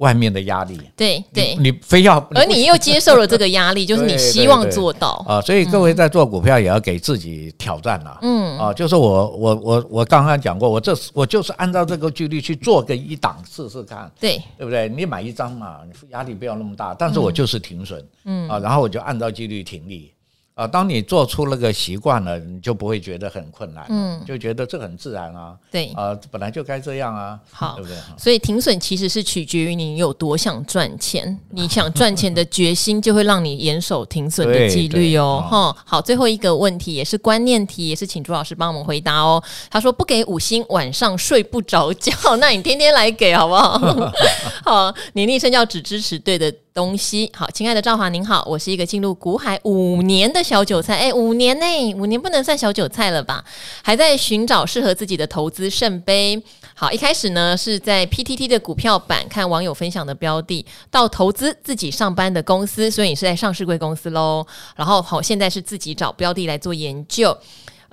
外面的压力，对对，你非要，而你又接受了这个压力，就是你希望做到。啊。所以各位在做股票也要给自己挑战了，嗯。啊，就是我我我我刚刚讲过，我这我就是按照这个纪律去做个一档试试看，对。对不对？你买一张嘛，压力不要那么大，但是我就是停损，嗯。啊，然后我就按照纪律停利。啊，当你做出那个习惯了，你就不会觉得很困难，嗯，就觉得这很自然啊，对，啊，本来就该这样啊，好，对不对？所以停损其实是取决于你有多想赚钱，你想赚钱的决心就会让你严守停损的纪律哦，哈。好，最后一个问题也是观念题，也是请朱老师帮我们回答哦。他说不给五星，晚上睡不着觉，那你天天来给好不好？好，你昵称叫只支持对的东西。好，亲爱的赵华您好，我是一个进入股海五年的小韭菜，哎，五年呢，五年不能算小韭菜了吧？还在寻找适合自己的投资圣杯。好，一开始呢是在 PTT 的股票版看网友分享的标的，到投资自己上班的公司，所以你是在上市柜公司喽。然后好，现在是自己找标的来做研究。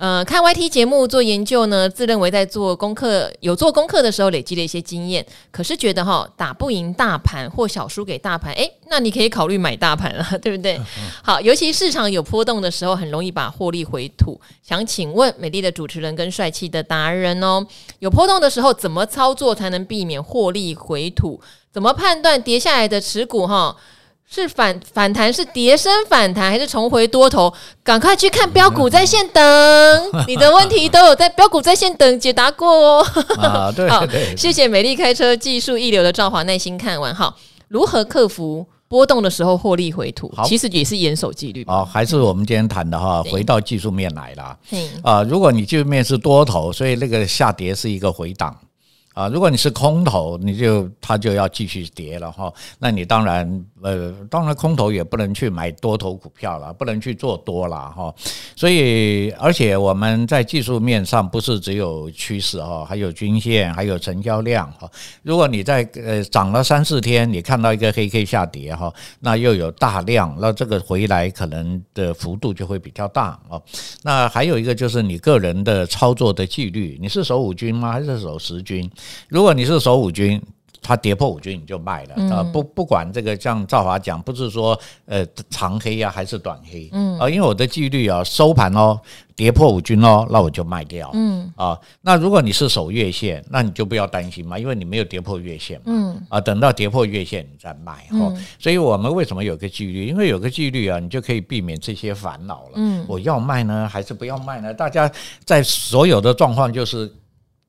呃，看 YT 节目做研究呢，自认为在做功课，有做功课的时候累积了一些经验，可是觉得哈打不赢大盘或小输给大盘，诶，那你可以考虑买大盘了，对不对？好，尤其市场有波动的时候，很容易把获利回吐。想请问美丽的主持人跟帅气的达人哦，有波动的时候怎么操作才能避免获利回吐？怎么判断跌下来的持股哈？是反反弹，是跌升反弹，还是重回多头？赶快去看标股在线等，你的问题都有在标股在线等解答过哦。啊，对，好，谢谢美丽开车技术一流的赵华，耐心看完哈。如何克服波动的时候获利回吐？其实也是严守纪律。哦，还是我们今天谈的哈，回到技术面来了。啊，如果你技术面是多头，所以那个下跌是一个回档。啊，如果你是空头，你就它就要继续跌了哈。那你当然，呃，当然空头也不能去买多头股票了，不能去做多了哈。所以，而且我们在技术面上不是只有趋势哈，还有均线，还有成交量哈。如果你在呃涨了三四天，你看到一个黑 K 下跌哈，那又有大量，那这个回来可能的幅度就会比较大哦。那还有一个就是你个人的操作的纪律，你是守五均吗？还是守十均？如果你是守五军，它跌破五均你就卖了啊！不不管这个像赵华讲，不是说呃长黑呀、啊、还是短黑，嗯啊，因为我的纪律啊，收盘哦跌破五均哦，那我就卖掉，嗯啊。那如果你是守月线，那你就不要担心嘛，因为你没有跌破月线嘛，嗯啊，等到跌破月线你再卖哈。所以我们为什么有个纪律？因为有个纪律啊，你就可以避免这些烦恼了。嗯，我要卖呢，还是不要卖呢？大家在所有的状况就是。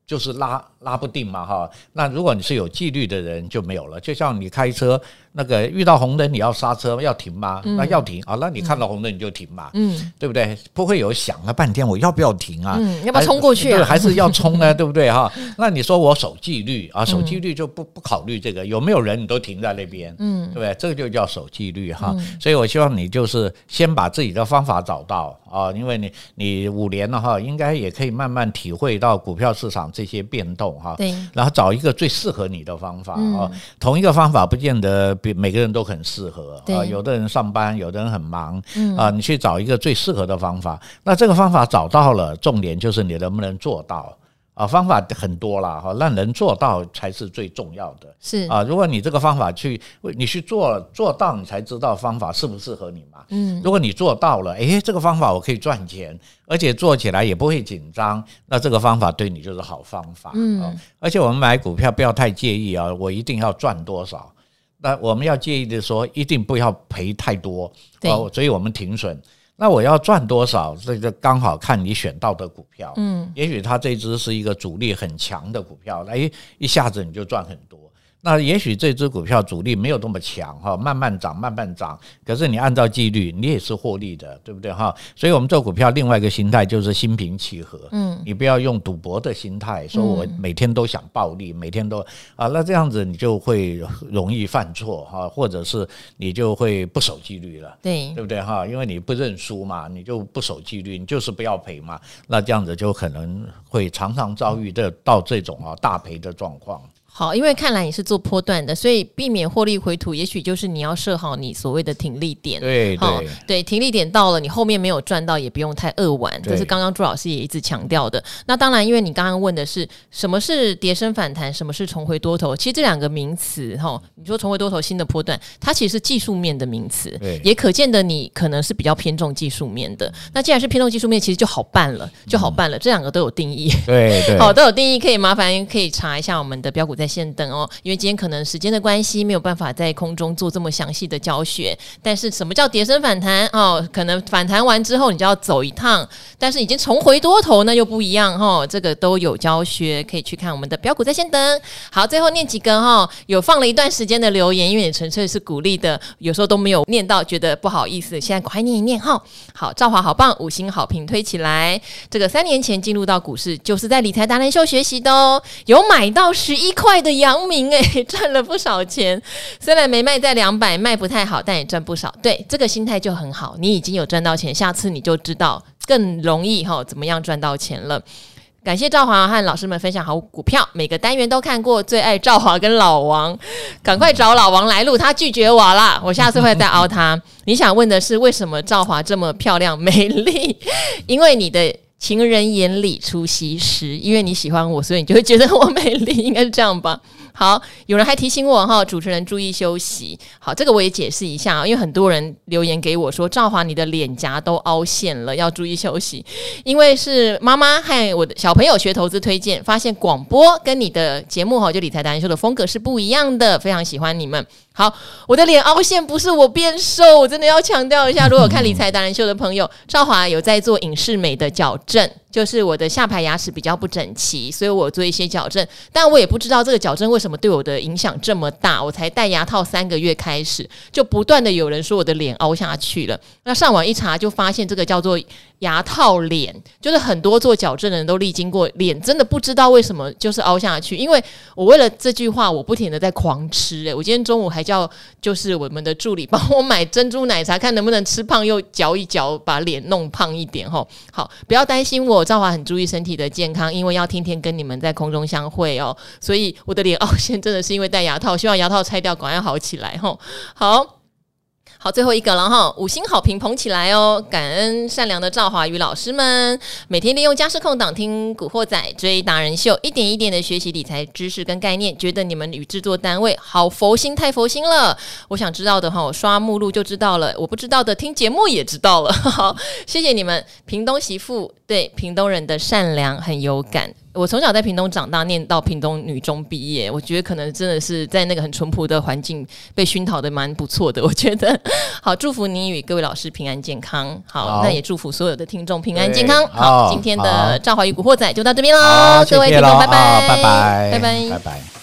就是拉拉不定嘛哈，那如果你是有纪律的人就没有了，就像你开车。那个遇到红灯你要刹车要停吗？那要停啊，那你看到红灯你就停嘛，嗯，对不对？不会有想了半天我要不要停啊？嗯，要不要冲过去啊？还是要冲呢？对不对哈？那你说我守纪律啊，守纪律就不不考虑这个有没有人你都停在那边，嗯，对不对？这个就叫守纪律哈。所以我希望你就是先把自己的方法找到啊，因为你你五年了哈，应该也可以慢慢体会到股票市场这些变动哈。对，然后找一个最适合你的方法啊，同一个方法不见得。每个人都很适合啊，有的人上班，有的人很忙，啊，你去找一个最适合的方法。那这个方法找到了，重点就是你能不能做到啊？方法很多了哈，让人做到才是最重要的。是啊，如果你这个方法去，你去做做到，你才知道方法适不适合你嘛。嗯，如果你做到了，诶，这个方法我可以赚钱，而且做起来也不会紧张，那这个方法对你就是好方法。嗯，而且我们买股票不要太介意啊，我一定要赚多少。那我们要介意的说，一定不要赔太多，哦，所以我们停损。那我要赚多少？这个刚好看你选到的股票，嗯，也许它这只是一个主力很强的股票，哎，一下子你就赚很多。那也许这只股票主力没有那么强哈，慢慢涨，慢慢涨。可是你按照纪律，你也是获利的，对不对哈？所以我们做股票另外一个心态就是心平气和，嗯，你不要用赌博的心态，说我每天都想暴利，每天都啊，那这样子你就会容易犯错哈，或者是你就会不守纪律了，对，对不对哈？因为你不认输嘛，你就不守纪律，你就是不要赔嘛，那这样子就可能会常常遭遇的到这种啊大赔的状况。好，因为看来你是做波段的，所以避免获利回吐，也许就是你要设好你所谓的停利点。对好、哦、对，停利点到了，你后面没有赚到，也不用太扼腕。这是刚刚朱老师也一直强调的。那当然，因为你刚刚问的是什么是跌升反弹，什么是重回多头，其实这两个名词，哈、哦，你说重回多头新的波段，它其实是技术面的名词，也可见的你可能是比较偏重技术面的。那既然是偏重技术面，其实就好办了，就好办了。嗯、这两个都有定义，对对，好，都有定义，可以麻烦可以查一下我们的标股在线等哦，因为今天可能时间的关系，没有办法在空中做这么详细的教学。但是什么叫跌深反弹哦？可能反弹完之后，你就要走一趟，但是已经重回多头呢，又不一样、哦。这个都有教学，可以去看我们的标股在线等。好，最后念几个哈、有放了一段时间的留言，因为你纯粹是鼓励的，有时候都没有念到，觉得不好意思，现在快念一念哈。好，赵华好棒，五星好评推起来。这个三年前进入到股市，就是在理财达人秀学习的哦，有买到十一块的阳明。哎，赚了不少钱，虽然没卖在两百，卖不太好，但也赚不少。对，这个心态就很好，你已经有赚到钱，下次你就知道更容易哈，怎么样赚到钱了。感谢赵华和老师们分享好股票，每个单元都看过，最爱赵华跟老王，赶快找老王来录，他拒绝我了，我下次会再凹他。你想问的是为什么赵华这么漂亮美丽？因为你的情人眼里出西施，因为你喜欢我，所以你就会觉得我美丽，应该是这样吧。好，有人还提醒我哈，主持人注意休息。好，这个我也解释一下啊，因为很多人留言给我说，赵华你的脸颊都凹陷了，要注意休息。因为是妈妈和我的小朋友学投资推荐，发现广播跟你的节目哈，就理财达人秀的风格是不一样的，非常喜欢你们。好，我的脸凹陷不是我变瘦，我真的要强调一下。如果看理财达人秀的朋友，少华有在做影视美的矫正，就是我的下排牙齿比较不整齐，所以我做一些矫正。但我也不知道这个矫正为什么对我的影响这么大。我才戴牙套三个月开始，就不断的有人说我的脸凹下去了。那上网一查，就发现这个叫做牙套脸，就是很多做矫正的人都历经过，脸真的不知道为什么就是凹下去。因为我为了这句话，我不停的在狂吃。诶，我今天中午还。叫就是我们的助理帮我买珍珠奶茶，看能不能吃胖又嚼一嚼，把脸弄胖一点吼。好，不要担心我，赵华很注意身体的健康，因为要天天跟你们在空中相会哦，所以我的脸凹陷真的是因为戴牙套，希望牙套拆掉，赶快好起来吼。好。好，最后一个了哈，五星好评捧起来哦！感恩善良的赵华宇老师们，每天利用家事空档听古惑仔追达人秀，一点一点的学习理财知识跟概念，觉得你们与制作单位好佛心，太佛心了。我想知道的话，我刷目录就知道了；我不知道的，听节目也知道了。好，谢谢你们，屏东媳妇对屏东人的善良很有感。我从小在屏东长大，念到屏东女中毕业，我觉得可能真的是在那个很淳朴的环境被熏陶的蛮不错的。我觉得好，祝福你与各位老师平安健康。好，好，那也祝福所有的听众平安健康。好，好，今天的《赵华与古惑仔》就到这边喽，各位听众，拜拜，拜拜，拜拜，拜拜。